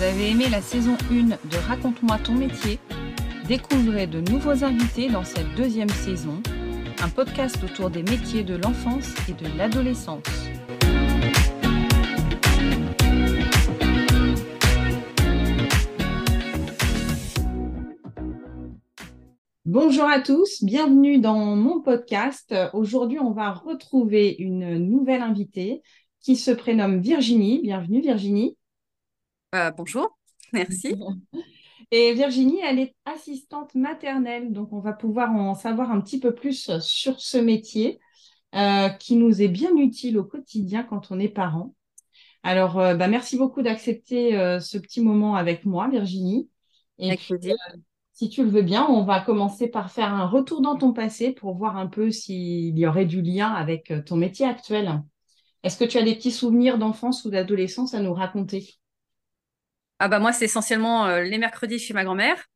Vous avez aimé la saison 1 de Raconte-moi ton métier? Découvrez de nouveaux invités dans cette deuxième saison, un podcast autour des métiers de l'enfance et de l'adolescence. Bonjour à tous, bienvenue dans mon podcast. Aujourd'hui, on va retrouver une nouvelle invitée qui se prénomme Virginie. Bienvenue Virginie. Euh, bonjour, merci. Et Virginie, elle est assistante maternelle, donc on va pouvoir en savoir un petit peu plus sur ce métier euh, qui nous est bien utile au quotidien quand on est parent. Alors, euh, bah, merci beaucoup d'accepter ce petit moment avec moi, Virginie. Et si tu le veux bien, on va commencer par faire un retour dans ton passé pour voir un peu s'il y aurait du lien avec ton métier actuel. Est-ce que tu as des petits souvenirs d'enfance ou d'adolescence à nous raconter? Ah bah moi, c'est essentiellement euh, les mercredis chez ma grand-mère.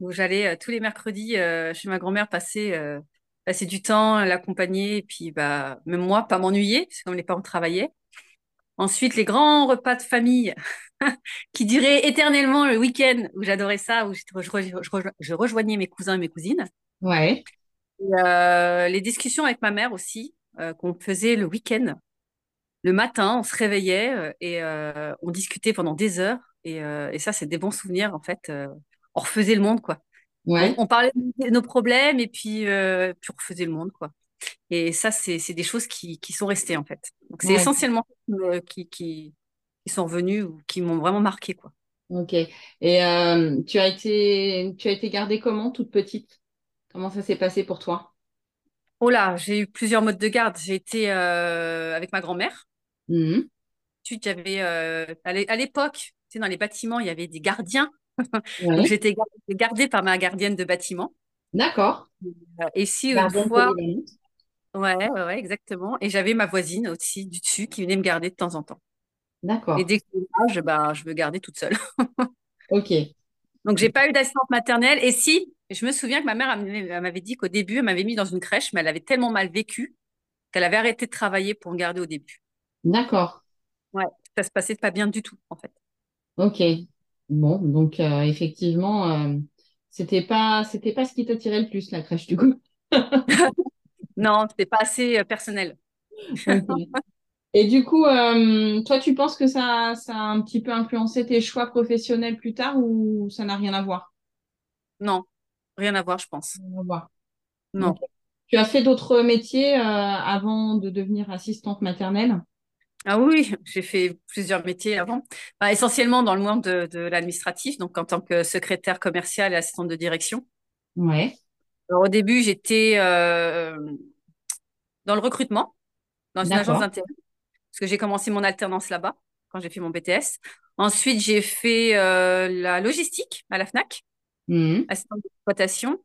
où j'allais euh, tous les mercredis euh, chez ma grand-mère passer, passer du temps, l'accompagner, et puis bah, même moi, pas m'ennuyer, parce que comme les parents travaillaient. Ensuite, les grands repas de famille qui duraient éternellement le week-end, où j'adorais ça, où je, rejoignais mes cousins et mes cousines. Ouais. les discussions avec ma mère aussi, qu'on faisait le week-end le matin, on se réveillait euh, et euh, on discutait pendant des heures. Et, euh, ça, c'est des bons souvenirs, en fait. on refaisait le monde, quoi. On, parlait de nos problèmes et puis, puis on refaisait le monde, quoi. Et ça, c'est des choses qui, sont restées, en fait. Donc, c'est essentiellement qui, qui, sont venus ou qui m'ont vraiment marqué, quoi. Ok. Et tu, as été, tu as été gardée comment, toute petite? Comment ça s'est passé pour toi? Oh là, j'ai eu plusieurs modes de garde. J'ai été avec ma grand-mère. Mmh. j'avais euh, à l'époque, tu dans les bâtiments, il y avait des gardiens. Donc, j'étais gardée par ma gardienne de bâtiment. D'accord. Et si une fois. Ouais, ouais, exactement. Et j'avais ma voisine aussi du dessus qui venait me garder de temps en temps. D'accord. Et dès que je, bah, je me gardais toute seule. ok. Donc, j'ai pas eu d'assistante maternelle. Et si, je me souviens que ma mère m'avait dit qu'au début, elle m'avait mis dans une crèche, mais elle avait tellement mal vécu qu'elle avait arrêté de travailler pour me garder au début. D'accord. Ouais, ça se passait pas bien du tout, en fait. Ok. Bon, donc euh, effectivement, euh, c'était pas c'était pas ce qui t'attirait le plus, la crèche, du coup. non, c'était pas assez euh, personnel. Et du coup, toi, tu penses que ça, ça a un petit peu influencé tes choix professionnels plus tard ou ça n'a rien à voir? Non, rien à voir, je pense. Rien à voir. Non. Tu as fait d'autres métiers avant de devenir assistante maternelle? Ah oui, j'ai fait plusieurs métiers avant. Bah, essentiellement dans le monde de, l'administratif, donc en tant que secrétaire commerciale et assistante de direction. Ouais. au début, j'étais euh, dans le recrutement, dans une agence d'intérim, parce que j'ai commencé mon alternance là-bas quand j'ai fait mon BTS. Ensuite, j'ai fait euh, la logistique à la FNAC, mmh. assistante d'exploitation.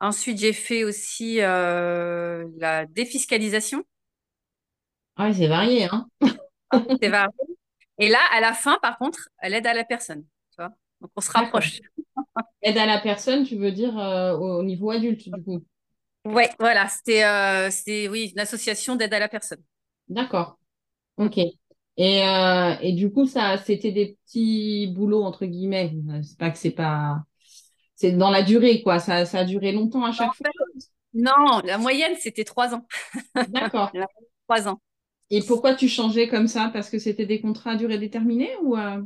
Ensuite, j'ai fait aussi euh, la défiscalisation ah oui, c'est varié, hein C'est varié. Et là, à la fin, par contre, l'aide à la personne. Tu vois Donc, on se rapproche. Aide à la personne, tu veux dire euh, au niveau adulte, du coup Oui, voilà. C'était euh, oui, une association d'aide à la personne. D'accord. OK. Et, euh, et du coup, ça, c'était des petits boulots, entre guillemets. C'est pas que c'est pas. C'est dans la durée, quoi. Ça, ça a duré longtemps à chaque fois. Non, la moyenne, c'était trois ans. D'accord. trois ans. Et pourquoi tu changeais comme ça? Parce que c'était des contrats à durée déterminée ou euh?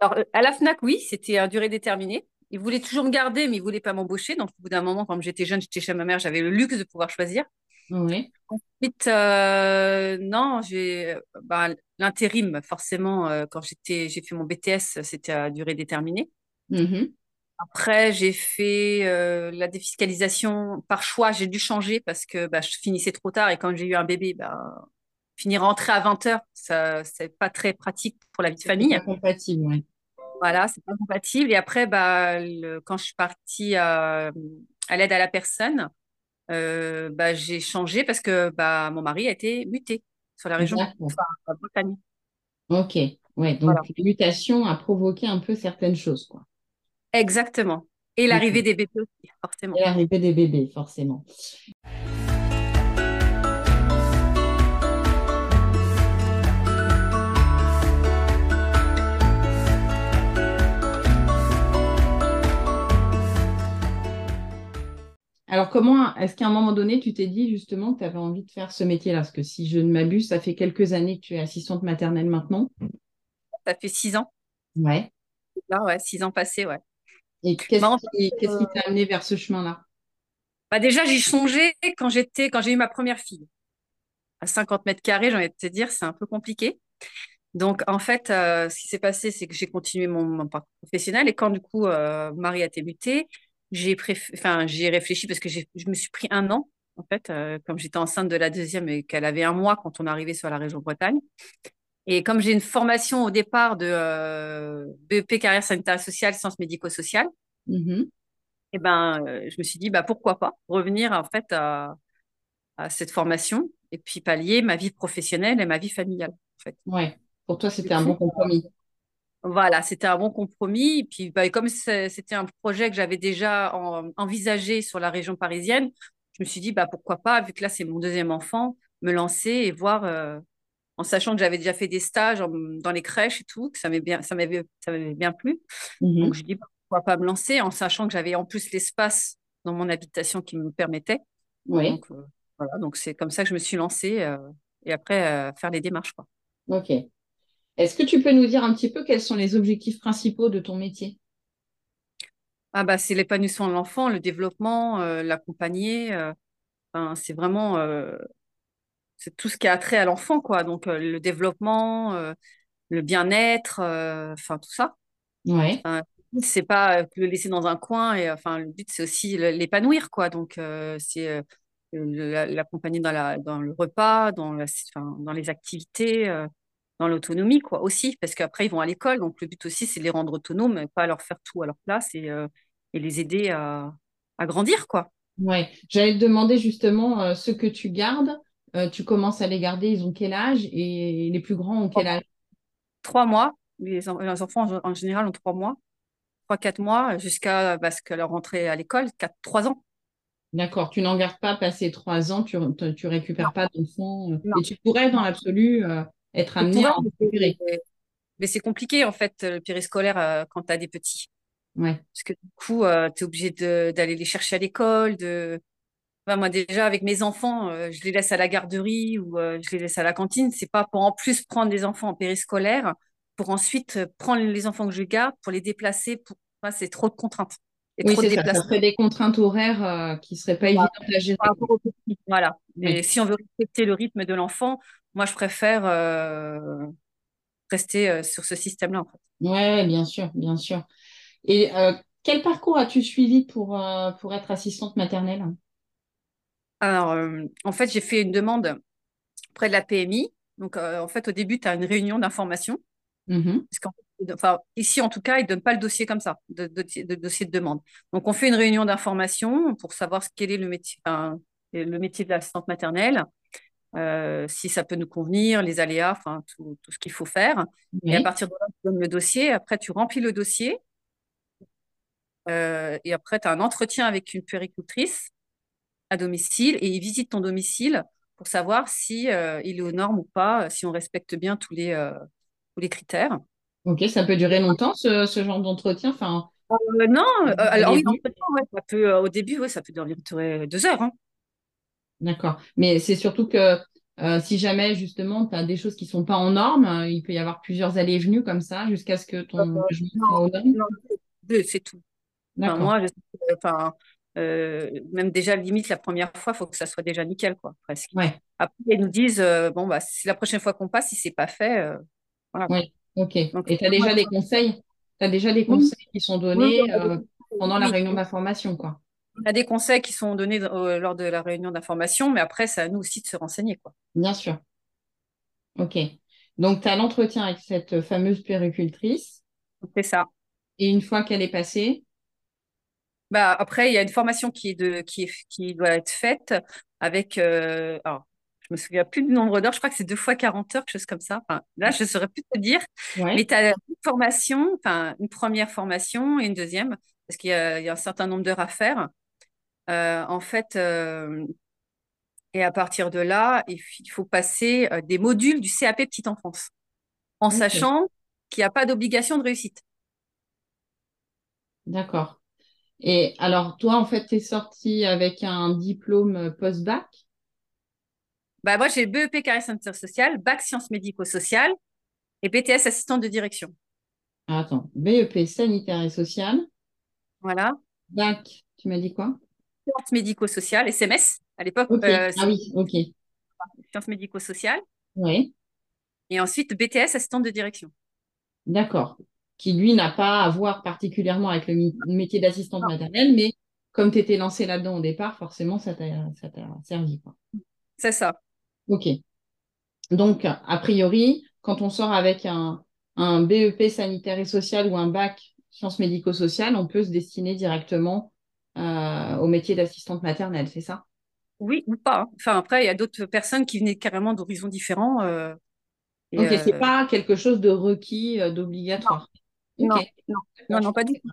Alors, euh, à la FNAC, oui, c'était à durée déterminée. Ils voulaient toujours me garder, mais ils ne voulaient pas m'embaucher. Donc, au bout d'un moment, quand j'étais jeune, j'étais chez ma mère, j'avais le luxe de pouvoir choisir. Oui. Ensuite, euh, non, j'ai bah, l'intérim, forcément, quand j'étais, j'ai fait mon BTS, c'était à durée déterminée. Mm-hmm. Après, j'ai fait la défiscalisation par choix. J'ai dû changer parce que bah, je finissais trop tard et quand j'ai eu un bébé, bah, finir rentrer à 20h, ça c'est pas très pratique pour la vie de famille. Pas compatible, oui. Voilà, c'est pas compatible. Et après, bah, quand je suis partie à, l'aide à la personne, euh, bah, j'ai changé parce que bah, mon mari a été muté sur la région, enfin, Bretagne. Ok, ouais, donc la mutation a provoqué un peu certaines choses, quoi. Exactement. Et l'arrivée des bébés aussi, forcément. Et l'arrivée des bébés, forcément. Alors, comment est-ce qu'à un moment donné, tu t'es dit justement que tu avais envie de faire ce métier-là? Parce que si je ne m'abuse, ça fait quelques années que tu es assistante maternelle maintenant. Ça fait six ans. Ouais. Là, ouais, six ans passés, ouais. Et qu'est-ce qui qu'est-ce qui t'a amené vers ce chemin-là? Bah déjà, j'y songeais quand j'étais, quand j'ai eu ma première fille. À 50 mètres carrés, j'ai envie de te dire, c'est un peu compliqué. Donc, en fait, euh, ce qui s'est passé, c'est que j'ai continué mon, mon parcours professionnel. Et quand, du coup, euh, Marie a débuté, j'ai préf... enfin, j'ai réfléchi parce que je me suis pris un an, en fait, euh, comme j'étais enceinte de la deuxième et qu'elle avait un mois quand on arrivait sur la région Bretagne. Et comme j'ai une formation au départ de euh, BEP carrière sanitaire sociale, sciences médico-sociales, Mhm. et ben, euh, je me suis dit, bah, pourquoi pas revenir, en fait, à, à cette formation et puis pallier ma vie professionnelle et ma vie familiale, en fait. Ouais. Pour toi, c'était un bon coup, compromis. Voilà, c'était un bon compromis. Et puis, bah, comme c'était un projet que j'avais déjà en- envisagé sur la région parisienne, je me suis dit, bah, pourquoi pas, vu que là, c'est mon deuxième enfant, me lancer et voir, euh, en sachant que j'avais déjà fait des stages en- dans les crèches et tout, que ça m'avait bien, ça m'avait, ça m'avait bien plu. Donc, Mhm. je dis, pourquoi pas me lancer, en sachant que j'avais en plus l'espace dans mon habitation qui me permettait. Oui. Donc, euh, voilà, donc c'est comme ça que je me suis lancée, euh, et après, euh, faire les démarches, quoi. Ok. Est-ce que tu peux nous dire un petit peu quels sont les objectifs principaux de ton métier? Ah bah, c'est l'épanouissement de l'enfant, le développement, l'accompagner. enfin, c'est vraiment c'est tout ce qui a trait à l'enfant, quoi. Donc euh, le développement, euh, le bien-être, euh, enfin tout ça. Ouais. C'est pas le laisser dans un coin et enfin le but c'est aussi l'épanouir, quoi. Donc c'est l'accompagner dans la dans le repas, dans la, dans les activités, dans l'autonomie, quoi. Aussi parce qu'après ils vont à l'école, donc le but aussi c'est de les rendre autonomes, et pas leur faire tout à leur place et euh, et les aider à à grandir, quoi. Ouais. J'allais te demander justement euh, ceux que tu gardes. Euh, tu commences à les garder, ils ont quel âge? Et les plus grands ont quel âge? trois mois. Les, les enfants, en, en général, ont trois mois, trois, quatre mois, jusqu'à parce que leur rentrée à l'école, quatre, trois ans. D'accord. Tu n'en gardes pas passé trois ans, tu, tu récupères Non, pas d'enfants. euh. Et tu pourrais, dans l'absolu, euh, être amené à récupérer. mais mais c'est compliqué, en fait, le périscolaire euh, quand tu as des petits. Ouais. Parce que du coup, tu es obligé d'aller les chercher à l'école. De... Enfin, moi, déjà, avec mes enfants, euh, je les laisse à la garderie ou euh, je les laisse à la cantine. C'est pas pour en plus prendre des enfants en périscolaire, pour ensuite euh, prendre les enfants que je garde, pour les déplacer. Pour... Enfin, c'est trop de contraintes et Oui, trop de c'est ça. Ça des contraintes horaires euh, qui seraient pas évidentes à gérer. Voilà. Oui. si on veut respecter le rythme de l'enfant, moi, je préfère rester sur ce système-là, en fait. Ouais, bien sûr, bien sûr. Et quel parcours as-tu suivi pour, pour être assistante maternelle? Alors, euh, en fait, j'ai fait une demande auprès de la PMI. Donc, euh, en fait, au début, tu as une réunion d'information. Enfin, ici, en tout cas, ils ne donnent pas le dossier comme ça, de, de- de dossier de demande. Donc, on fait une réunion d'information pour savoir quel est le métier, enfin, le métier de l'assistante maternelle, euh, si ça peut nous convenir, les aléas, enfin, tout, tout ce qu'il faut faire. Et à partir de là, tu donnes le dossier. Après, tu remplis le dossier. Euh, et après, tu as un entretien avec une puéricultrice à domicile et il visite ton domicile pour savoir si euh, il est aux normes ou pas, si on respecte bien tous les, euh, tous les critères. Ok, ça peut durer longtemps, ce, ce genre d'entretien? Enfin, Euh, non, euh, alors oui, ouais, ça peut, euh, au début, ouais, ça peut durer deux heures. hein. D'accord. Mais c'est surtout que euh, si jamais, justement, tu as des choses qui sont pas en norme, euh, il peut y avoir plusieurs allées et venues comme ça jusqu'à ce que Euh, ton logement soit aux normes? c'est tout. Enfin, moi, je enfin, euh, même déjà, limite, la première fois, il faut que ça soit déjà nickel, quoi, presque. Ouais, Après, ils nous disent, euh, bon, bah, si la prochaine fois qu'on passe, si c'est pas fait, euh, voilà, ouais, ok. Donc, Et tu as déjà des conseils? Tu as déjà des oui, conseils qui sont oui, oui, donnés pendant la oui. réunion d'information, quoi? On a des conseils qui sont donnés lors de la réunion d'information, mais après, c'est à nous aussi de se renseigner, quoi. Bien sûr. Ok. Donc, tu as l'entretien avec cette fameuse puéricultrice. C'est ça. Et une fois qu'elle est passée, Bah, après, il y a une formation qui, est de, qui, est- qui doit être faite avec. euh, alors, je me souviens plus du nombre d'heures, je crois que c'est deux fois 40 heures, quelque chose comme ça. Enfin, là, je ne saurais plus te dire. Mais tu as une formation, enfin, une première formation et une deuxième, parce qu'il y a, il y a un certain nombre d'heures à faire. Euh, en fait, euh, et à partir de là, il faut passer euh, des modules du CAP Petite Enfance, en sachant qu'il n'y a pas d'obligation de réussite. d'accord. Et alors, toi, en fait, tu es sorti avec un diplôme post-bac? Bah, Moi, j'ai BEP carrière sanitaire sociale, bac sciences médico-sociales et BTS assistante de direction. Attends, BEP sanitaire et social. Voilà. Bac, tu m'as dit quoi? Sciences médico-sociales, SMS à l'époque. Euh, ah oui, ok. Sciences médico-sociales. Oui. Et ensuite, BTS assistante de direction. D'accord. Qui, lui, n'a pas à voir particulièrement avec le métier d'assistante maternelle, mais comme tu étais lancée là-dedans au départ, forcément, ça t'a servi. C'est ça. Ok. Donc, a priori, quand on sort avec un, un BEP sanitaire et social ou un bac sciences médico-sociales, on peut se destiner directement euh, au métier d'assistante maternelle, c'est ça? Oui, ou pas. Enfin, après, il y a d'autres personnes qui venaient carrément d'horizons différents. Euh, ok, c'est euh, pas quelque chose de requis, d'obligatoire. Non. Non. non, pas du tout.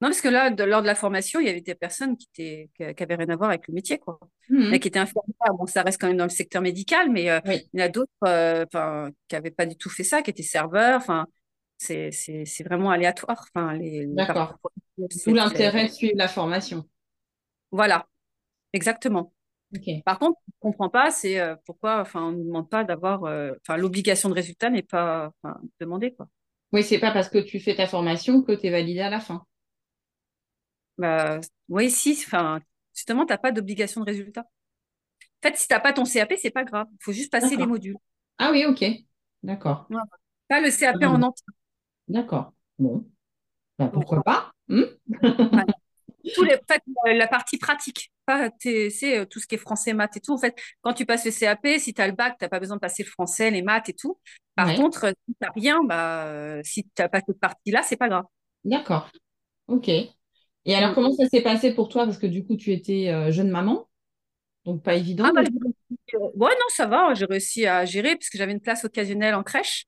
Non, parce que là, lors de la formation, il y avait des personnes qui, étaient, qui, avaient rien à voir avec le métier, quoi. Mmh. qui étaient infirmières. Bon, ça reste quand même dans le secteur médical, mais il y en a d'autres qui n'avaient pas du tout fait ça, qui étaient serveurs. Enfin, c'est vraiment aléatoire. Enfin, D'accord. Tout l'intérêt de suivre la formation. Voilà, exactement. Par contre, je ne comprends pas, c'est euh, pourquoi enfin, on ne demande pas d'avoir. Euh, enfin, l'obligation de résultat n'est pas demandée. Quoi. Oui, c'est pas parce que tu fais ta formation que tu es validé à la fin. Bah, oui, si. Enfin, justement, tu n'as pas d'obligation de résultat. En fait, si tu n'as pas ton CAP, c'est pas grave. Il faut juste passer les modules. Ah oui, ok. D'accord. Pas le CAP en entier. D'accord. Bon. Ben, pourquoi pas? Hmm Tout les, la partie pratique, c'est euh, tout ce qui est français, maths et tout. En fait, quand tu passes le CAP, si tu as le bac, tu n'as pas besoin de passer le français, les maths et tout. Par contre, si tu n'as rien, bah, euh, si tu n'as pas cette partie-là, c'est pas grave. D'accord. OK. Et alors, mm. comment ça s'est passé pour toi? Parce que du coup, tu étais euh, jeune maman, donc pas évident. Ah, bah, ouais, non, ça va. J'ai réussi à gérer parce que j'avais une place occasionnelle en crèche.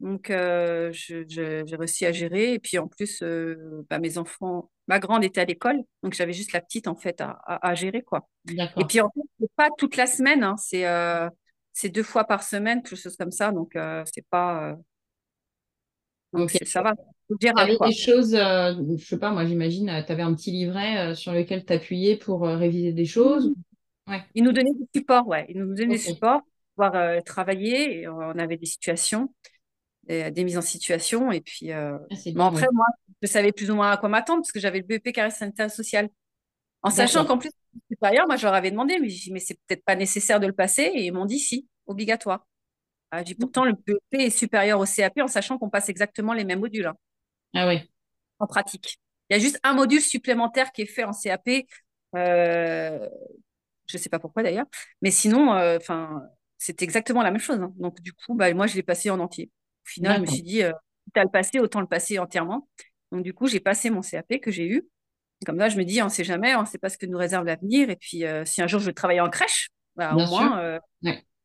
Donc, euh, j'ai réussi à gérer. Et puis, en plus, euh, bah, mes enfants, ma grande était à l'école. Donc, j'avais juste la petite, en fait, à, à, gérer, quoi. Et puis, en fait, c'est pas toute la semaine. Hein, euh, c'est deux fois par semaine, quelque chose comme ça. Donc, c'est pas... Donc, ça va. Tu avais des choses, je sais pas, moi, j'imagine, tu avais un petit livret sur lequel t'appuyais pour réviser des choses? Ouais. Ils nous donnaient du support, ouais. Ils nous donnaient des supports pour pouvoir travailler. Et on avait des situations des, mises en situation. Et puis, euh, ah, après, moi, je savais plus ou moins à quoi m'attendre parce que j'avais le BEP carré sanitaire social. En sachant qu'en plus, supérieur, moi, je leur avais demandé, mais, mais c'est peut-être pas nécessaire de le passer. Et ils m'ont dit si, obligatoire. Ah, j'ai pourtant, le BEP est supérieur au CAP en sachant qu'on passe exactement les mêmes modules. Hein, ah oui. En pratique. Il y a juste un module supplémentaire qui est fait en CAP. Euh, je ne sais pas pourquoi d'ailleurs. Mais sinon, euh, c'est exactement la même chose. Hein. Donc, du coup, bah, moi, je l'ai passé en entier. Au final, je me suis dit, euh, tu as le passé, autant le passer entièrement. Donc, du coup, j'ai passé mon CAP que j'ai eu. Comme ça, je me dis, on ne sait jamais, on ne sait pas ce que nous réserve l'avenir. Et puis, euh, si un jour je veux travailler en crèche, bah, au moins, euh,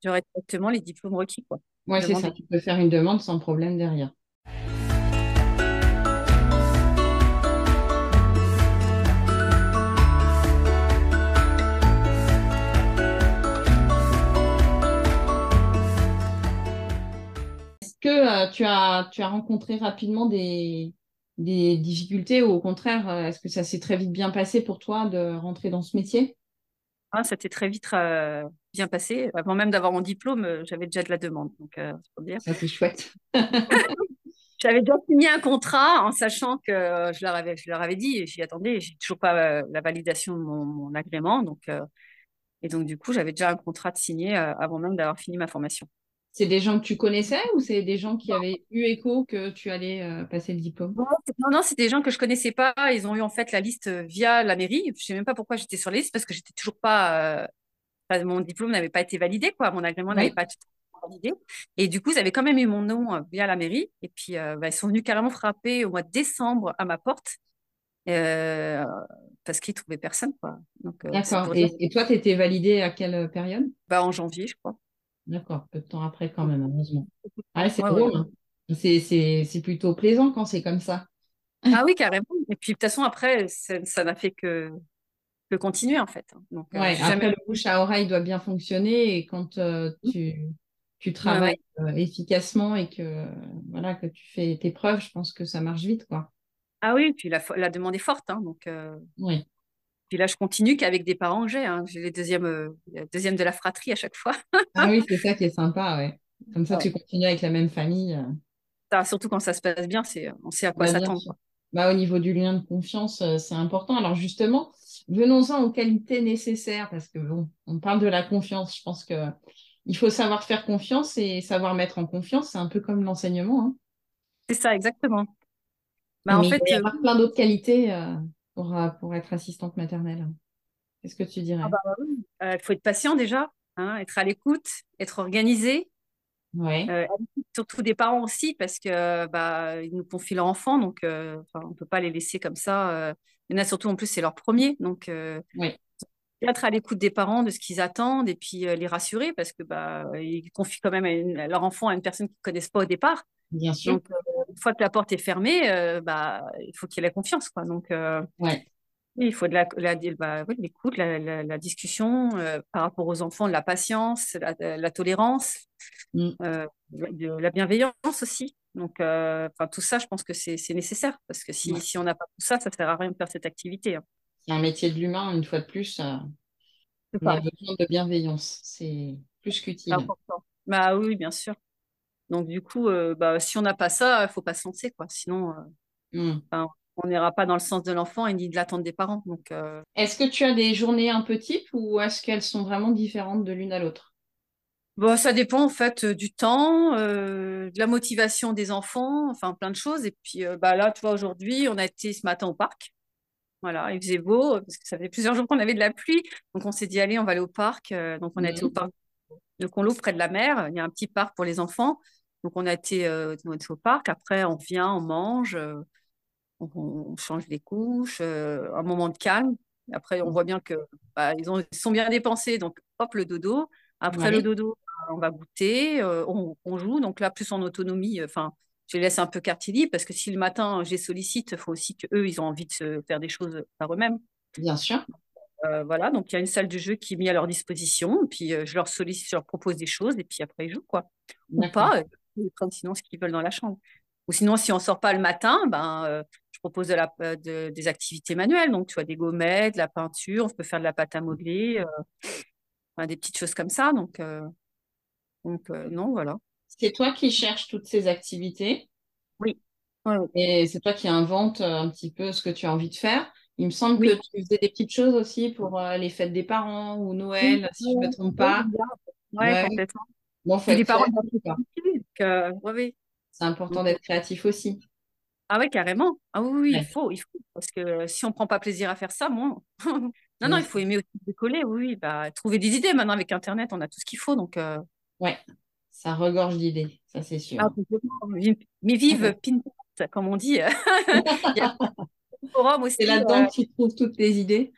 j'aurai directement les diplômes requis. Oui, c'est ça. Tu peux faire une demande sans problème derrière. Que euh, tu, as, tu as rencontré rapidement des, des difficultés ou au contraire, euh, est-ce que ça s'est très vite bien passé pour toi de rentrer dans ce métier? Ah, Ça s'est très vite euh, bien passé. Avant même d'avoir mon diplôme, j'avais déjà de la demande. Donc, dire. Ça, c'est chouette. j'avais déjà signé un contrat en sachant que je leur avais, je leur avais dit, j'y attendais, j'ai toujours pas la validation de mon, agrément. Donc, et donc, du coup, j'avais déjà un contrat de signé avant même d'avoir fini ma formation. C'est des gens que tu connaissais ou c'est des gens qui avaient eu écho que tu allais euh, passer le diplôme? Non, non, c'est des gens que je connaissais pas. Ils ont eu en fait la liste euh, via la mairie. Je ne sais même pas pourquoi j'étais sur la liste parce que j'étais toujours pas. Euh, mon diplôme n'avait pas été validé, quoi. Mon agrément n'avait pas été validé. Et du coup, ils avaient quand même eu mon nom via la mairie. Et puis, bah, ils sont venus carrément frapper au mois de décembre à ma porte. parce qu'ils trouvaient personne. D'accord. Et, toi, tu étais validé à quelle période? Bah, En janvier, je crois. D'accord, peu de temps après quand même, heureusement. Ah, c'est drôle. Hein. C'est plutôt plaisant quand c'est comme ça. Ah oui, carrément. Et puis de toute façon, après, ça n'a fait que, que continuer en fait. Donc, euh, après, le bouche à oreille doit bien fonctionner et quand euh, tu, tu travailles euh, efficacement et que, voilà, que tu fais tes preuves, je pense que ça marche vite. quoi. Ah oui, puis la, la demande est forte. Hein, donc, Oui. Puis là, je continue qu'avec des parents que j'ai. hein. J'ai les deuxièmes, euh, deuxième de la fratrie à chaque fois. Ah oui, c'est ça qui est sympa, ouais. Comme ça, Ouais. tu continues avec la même famille. euh. Ça, surtout quand ça se passe bien, c'est, on sait à quoi Bah, s'attendre. Bah, au niveau du lien de confiance, euh, c'est important. Alors justement, venons-en aux qualités nécessaires, parce que bon, on parle de la confiance. Je pense que il faut savoir faire confiance et savoir mettre en confiance. C'est un peu comme l'enseignement, hein. C'est ça, exactement. Bah, en il fait, doit y euh, avoir plein d'autres qualités euh, pour, euh, pour être assistante maternelle. Qu'est-ce que tu dirais? ah bah oui, euh, il faut être patient déjà, hein, être à l'écoute, être organisé, Ouais, euh, surtout des parents aussi, parce que bah, ils nous confient leur enfant, donc euh, on ne peut pas les laisser comme ça. Il y en a surtout en plus, c'est leur premier, donc être à l'écoute des parents, de ce qu'ils attendent, et puis les rassurer, parce que bah, ils confient quand même une- leur enfant à une personne qu'ils ne connaissent pas au départ. bien sûr. Donc, une fois que la porte est fermée, euh, bah, il faut qu'il y ait la confiance, quoi. Donc, euh, Ouais, il faut de la, la- bah, oui, l'écoute, la, la- discussion euh, par rapport aux enfants, de la patience, la, la tolérance, Mm. euh, de la bienveillance aussi. Donc, euh, tout ça, je pense que c'est nécessaire parce que si, Ouais. si on n'a pas tout ça, ça ne sert à rien de faire cette activité. hein. C'est un métier de l'humain, une fois de plus. euh, on a besoin de bienveillance. C'est plus qu'utile. important. Bah oui, bien sûr. Donc, du coup, euh, bah, si on n'a pas ça, il ne faut pas se lancer, quoi. Sinon, euh, Mm. enfin, on n'ira pas dans le sens de l'enfant et ni de l'attente des parents. Donc, euh, Est-ce que tu as des journées un peu types ou est-ce qu'elles sont vraiment différentes de l'une à l'autre? Bon, ça dépend en fait du temps, euh, de la motivation des enfants, enfin plein de choses. Et puis euh, bah là, tu vois, aujourd'hui, on a été ce matin au parc. Voilà, il faisait beau parce que ça fait plusieurs jours qu'on avait de la pluie. Donc on s'est dit, allez, on va aller au parc. Euh, donc on a été au Mhm. parc de Conlo près de la mer. Il y a un petit parc pour les enfants. Donc on a été, euh, on a été au parc. Après, on vient, on mange, euh, on, on change les couches, euh, un moment de calme. Après, on voit bien que bah, ils ont, ils sont bien dépensés. Donc hop, le dodo. Après le dodo, on va goûter, euh, on, on joue. Donc là, plus en autonomie, enfin, je les laisse un peu quartier libre parce que si le matin, je les sollicite, il faut aussi qu'eux, ils ont envie de se faire des choses par eux-mêmes. bien sûr. Euh, voilà, donc il y a une salle de jeu qui est mise à leur disposition. Puis euh, je leur sollicite, je leur propose des choses et puis après, ils jouent, quoi. Ou pas, ils prennent sinon ce qu'ils veulent dans la chambre. Ou sinon, si on sort pas le matin, ben, euh, je propose de la, euh, de- des activités manuelles. Donc, tu vois, des gommettes, de la peinture, on peut faire de la pâte à modeler, euh, enfin, des petites choses comme ça. Donc, euh, donc non, voilà. C'est toi qui cherches toutes ces activités? Oui. Ouais, ouais. et c'est toi qui inventes un petit peu ce que tu as envie de faire? Il me semble Oui. que tu faisais des petites choses aussi pour les fêtes des parents ou Oui, Noël, si je ne me trompe pas. Ouais. complètement. Bon, faut euh, ouais, ouais. C'est important d'être créatif aussi. Ah ouais, carrément. Ah oui, oui, il faut, il faut. Parce que si on prend pas plaisir à faire ça, bon. Non, non, il faut aimer aussi décoller, oui. Bah, trouver des idées. Maintenant, avec Internet, on a tout ce qu'il faut. Donc, euh, Ouais, ça regorge d'idées, ça c'est sûr. ah, Mais vive Pinterest, comme on dit. Il y a C'est euh, là-dedans que tu trouves toutes tes idées.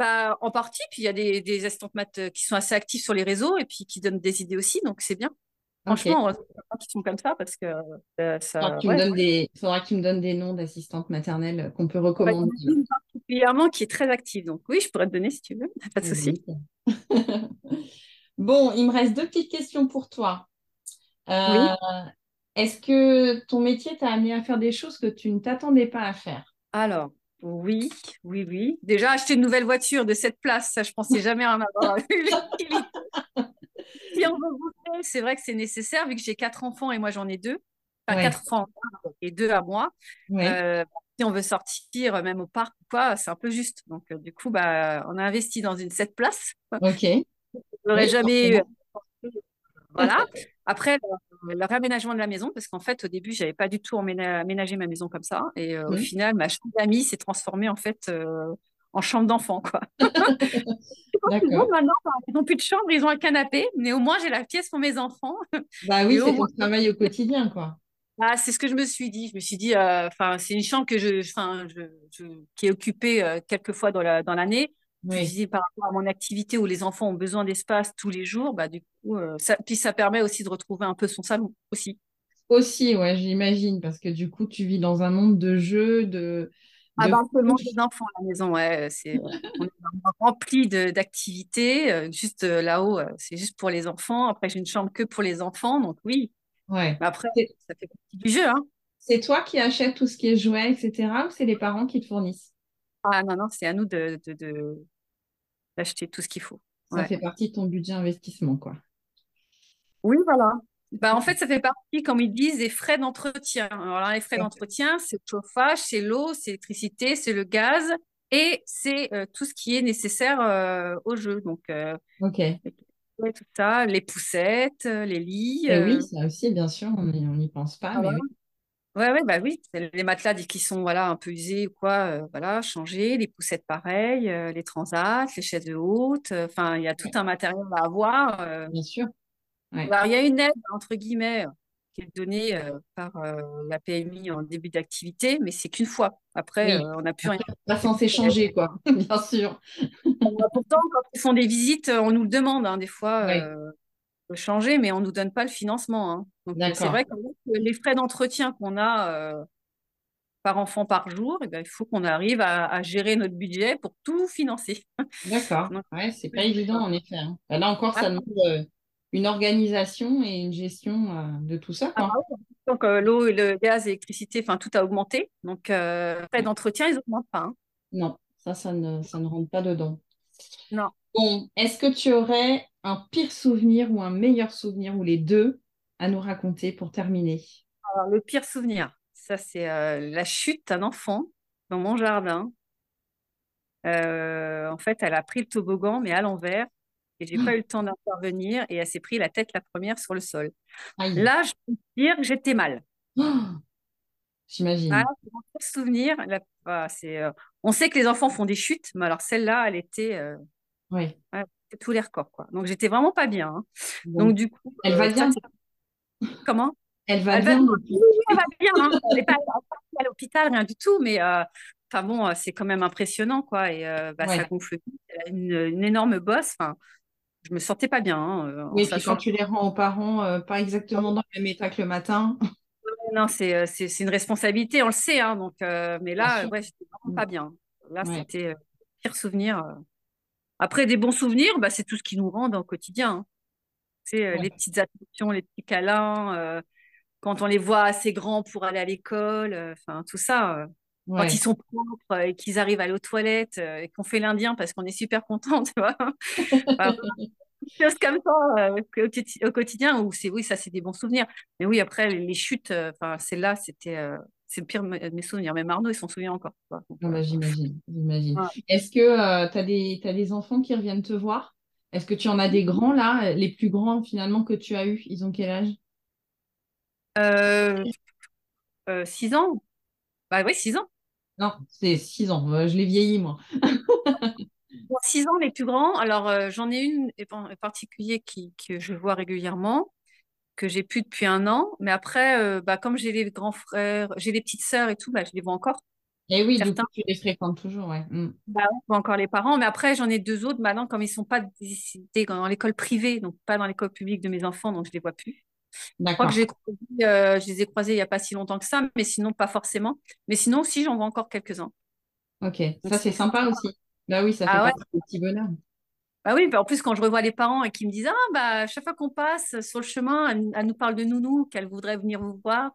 Bah, en partie. Puis il y a des, des assistantes maths euh, qui sont assez actifs sur les réseaux et puis qui donnent des idées aussi. Donc, c'est bien. Franchement, euh, c'est bien qu'ils sont comme ça parce que euh, Faudra ça. que Ouais, des... Faudra que tu me donnes des noms d'assistantes maternelles qu'on peut en recommander. une particulièrement qui est très active. Donc, oui, je pourrais te donner si tu veux. Pas de souci. Bon, il me reste deux petites questions pour toi. Euh, Oui. est-ce que ton métier t'a amené à faire des choses que tu ne t'attendais pas à faire? Alors, oui, oui, oui. Déjà, acheter une nouvelle voiture de cette place, ça, je pensais jamais en avoir eu. Si on veut bouger, c'est vrai que c'est nécessaire, vu que j'ai quatre enfants et moi j'en ai deux. Enfin, Ouais, quatre enfants et deux à moi. ouais, Euh, si on veut sortir, euh, même au parc ou quoi, c'est un peu juste. Donc, euh, du coup, bah, on a investi dans une sept places. ok. Oui, jamais eu. forcément. Voilà. Après, le, le réaménagement de la maison, parce qu'en fait, au début, j'avais pas du tout aménagé ma maison comme ça. Et euh, au Mhm. final, ma chambre d'amis s'est transformée en fait euh, en chambre d'enfant, quoi. D'accord. maintenant, ils n'ont plus de chambre, ils ont un canapé, mais au moins j'ai la pièce pour mes enfants. Bah oui, c'est ton travail au quotidien, quoi. ah, c'est ce que je me suis dit. Je me suis dit, euh, c'est une chambre que je, enfin, je, je- qui est occupée quelques fois dans la, dans l'année. Oui, disais par rapport à mon activité où les enfants ont besoin d'espace tous les jours, bah du coup, euh, ça, puis ça permet aussi de retrouver un peu son salon aussi. aussi, ouais, j'imagine, parce que du coup, tu vis dans un monde de jeux, de, Ah de seulement couches. des enfants à la maison, ouais, c'est, on est rempli d'activités. euh, juste euh, là-haut, euh, c'est juste pour les enfants. Après, j'ai une chambre que pour les enfants, donc oui. Ouais. Mais après, ça fait partie du jeu, hein. C'est toi qui achètes tout ce qui est jouet, etc. ou c'est les parents qui te fournissent? Ah non, non, c'est à nous de, d'acheter tout ce qu'il faut. Ça fait partie de ton budget investissement, quoi. Oui, voilà. Bah, en fait, ça fait partie, comme ils disent, des frais d'entretien. Alors les frais d'entretien, c'est le chauffage, c'est l'eau, c'est l'électricité, c'est le gaz et c'est euh, tout ce qui est nécessaire euh, au jeu. Donc, euh, ok. tout ça, les poussettes, les lits. Et oui, ça aussi, bien sûr, on n'y pense pas. Ah mais oui. Ouais, ouais, bah oui, les matelas qui sont voilà, un peu usés ou quoi, voilà, changer, les poussettes pareilles, les transats, les chaises de haute, enfin, il y a tout un matériel à avoir. Bien sûr. il y a une aide, entre guillemets, qui est donnée par la PMI en début d'activité, mais c'est qu'une fois. Après, on n'a plus rien. Pas censé changer, quoi, bien sûr. Pourtant, quand ils font des visites, on nous le demande, hein, des fois changer, mais on ne nous donne pas le financement. Hein. Euh, c'est vrai que les frais d'entretien qu'on a euh, par enfant par jour, eh ben, il faut qu'on arrive à, gérer notre budget pour tout financer. D'accord. ouais, c'est pas évident en effet. Hein. Bah, là encore, ça demande euh, une organisation et une gestion de tout ça. Ah donc l'eau, le gaz, l'électricité, enfin tout a augmenté. Donc les frais d'entretien, ils n'augmentent pas. Hein. Non, ça, ça ne, ça ne rentre pas dedans. Non. Bon, est-ce que tu aurais un pire souvenir ou un meilleur souvenir ou les deux à nous raconter pour terminer? Alors, Le pire souvenir, ça c'est euh, la chute d'un enfant dans mon jardin. Euh, en fait, elle a pris le toboggan, mais à l'envers. Et j'ai pas eu le temps d'intervenir et elle s'est pris la tête la première sur le sol. Là, je peux dire que j'étais mal. J'imagine. Ah, mon pire souvenir. Ah, euh, on sait que les enfants font des chutes, mais alors celle-là, elle était. Oui tous les records. Quoi. Donc, j'étais vraiment pas bien. Hein. Donc, du coup. Elle va euh, bien Comment? Elle va bien. elle va bien. Hein. Elle n'est pas à l'hôpital, rien du tout. Mais euh, enfin bon, euh, c'est quand même impressionnant. quoi. Et bah, ça gonfle. Elle a une, énorme bosse. Enfin, je me sentais pas bien. Hein, oui, quand tu les rends aux parents, pas exactement dans le même état que le matin. Non, c'est une responsabilité, on le sait. Hein, donc, mais là, ouais, j'étais vraiment pas bien. Là, c'était pire souvenir. Après, des bons souvenirs, bah, c'est tout ce qui nous rend au quotidien. C'est hein. les petites attentions, les petits câlins, euh, quand on les voit assez grands pour aller à l'école, euh, enfin tout ça. Euh, quand ils sont propres et qu'ils arrivent à aller aux toilettes et qu'on fait l'indien parce qu'on est super content, tu vois. choses comme ça au quotidien où c'est oui ça c'est des bons souvenirs mais oui après les, chutes enfin c'est là c'était c'est le pire de mes souvenirs. Mais Arnaud, il s'en souvient encore. Ah bah, j'imagine, j'imagine. Est-ce que euh, tu as, des, as des enfants qui reviennent te voir? Est-ce que tu en as des grands là Les plus grands finalement que tu as eu, ils ont quel âge? Euh, euh, 6 ans. Bah oui, 6 ans. Non, c'est 6 ans. je l'ai vieilli, moi. 6 ans les plus grands. Alors, euh, j'en ai une en particulier qui, que je vois régulièrement que j'ai plus depuis un an. Mais après, euh, bah, comme j'ai les grands frères, j'ai les petites sœurs et tout, bah, je les vois encore. Et oui, du coup, tu les fréquentes toujours, ouais. Mm. Bah, on voit encore les parents. Mais après, j'en ai deux autres maintenant, comme ils sont pas dans l'école privée, donc pas dans l'école publique de mes enfants, donc je les vois plus. Je crois que j'ai euh, je les ai croisés il n'y a pas si longtemps que ça, mais sinon pas forcément. Mais sinon aussi, j'en vois encore quelques-uns. Ok, ça c'est sympa aussi. Bah oui, ça ah fait ah, partie petit bonheur. Bah oui, bah en plus, quand je revois les parents et qu'ils me disent Ah, bah, chaque fois qu'on passe sur le chemin, elle, nous parle de Nounou, qu'elle voudrait venir vous voir.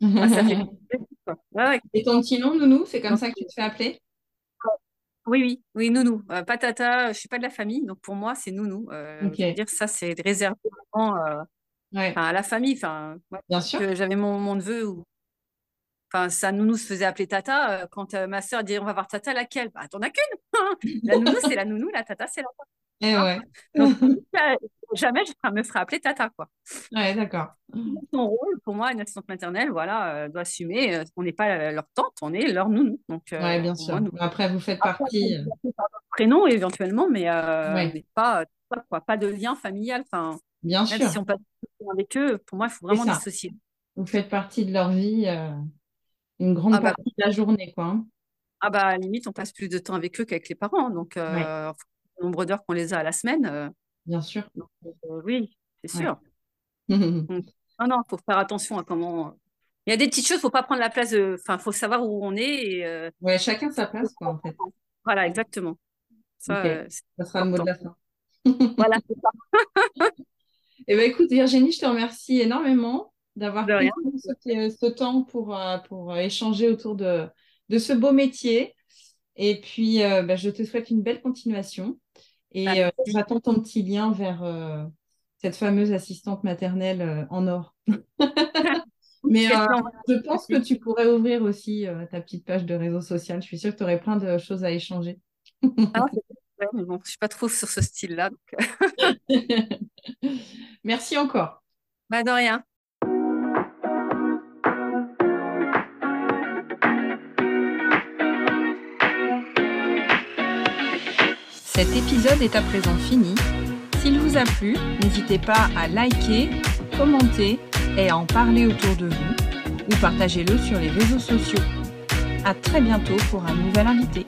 Bah, ça fait Et ton petit nom, Nounou, c'est comme ça que tu te fais appeler? Oui, oui, oui, Nounou. Euh, pas Tata, je ne suis pas de la famille, donc pour moi, c'est Nounou. Euh, Je veux dire, ça, c'est réservé euh, à la famille. Enfin, Bien sûr. J'avais mon, mon neveu où Enfin, ça nounou se faisait appeler Tata. Euh, quand ma soeur dit on va voir Tata, laquelle? Bah, t'en as qu'une. la nounou, c'est la nounou, la Tata, c'est la Tata. Eh ouais. Donc, jamais je me ferai appeler Tata, quoi. Ouais, d'accord. Son rôle, pour moi, une assistante maternelle, voilà, euh, doit assumer. Euh, on n'est pas leur tante, on est leur nounou. Donc, ouais, bien sûr. Après, vous faites partie. prénom éventuellement, mais, pas, quoi, pas de lien familial. Enfin, bien même sûr. Si on passe avec eux, pour moi, il faut vraiment dissocier. Vous faites partie de leur vie une grande ah bah partie de la journée, quoi. Hein. Ah bah à la limite, on passe plus de temps avec eux qu'avec les parents. Donc, euh, le nombre d'heures qu'on les a à la semaine. Euh, Bien sûr. Euh, oui, c'est sûr. non, non, il faut faire attention à comment. Il y a des petites choses, il ne faut pas prendre la place. Enfin, il faut savoir où on est. Et, ouais, chacun sa place, quoi, en fait. Voilà, exactement. Ça, ça sera le mot de la fin. voilà, c'est ça. Eh bien, écoute, Virginie, je te remercie énormément d'avoir pris ce, temps pour, pour échanger autour de, de ce beau métier. Et puis, bah, je te souhaite une belle continuation. Et j'attends ton petit lien vers cette fameuse assistante maternelle en or. Mais je pense que tu pourrais ouvrir aussi ta petite page de réseau social. Je suis sûre que tu aurais plein de choses à échanger. ah, mais bon, je ne suis pas trop sur ce style-là. Merci encore. Bah, de rien. Cet épisode est à présent fini. S'il vous a plu, n'hésitez pas à liker, commenter et à en parler autour de vous ou partagez-le sur les réseaux sociaux. À très bientôt pour un nouvel invité.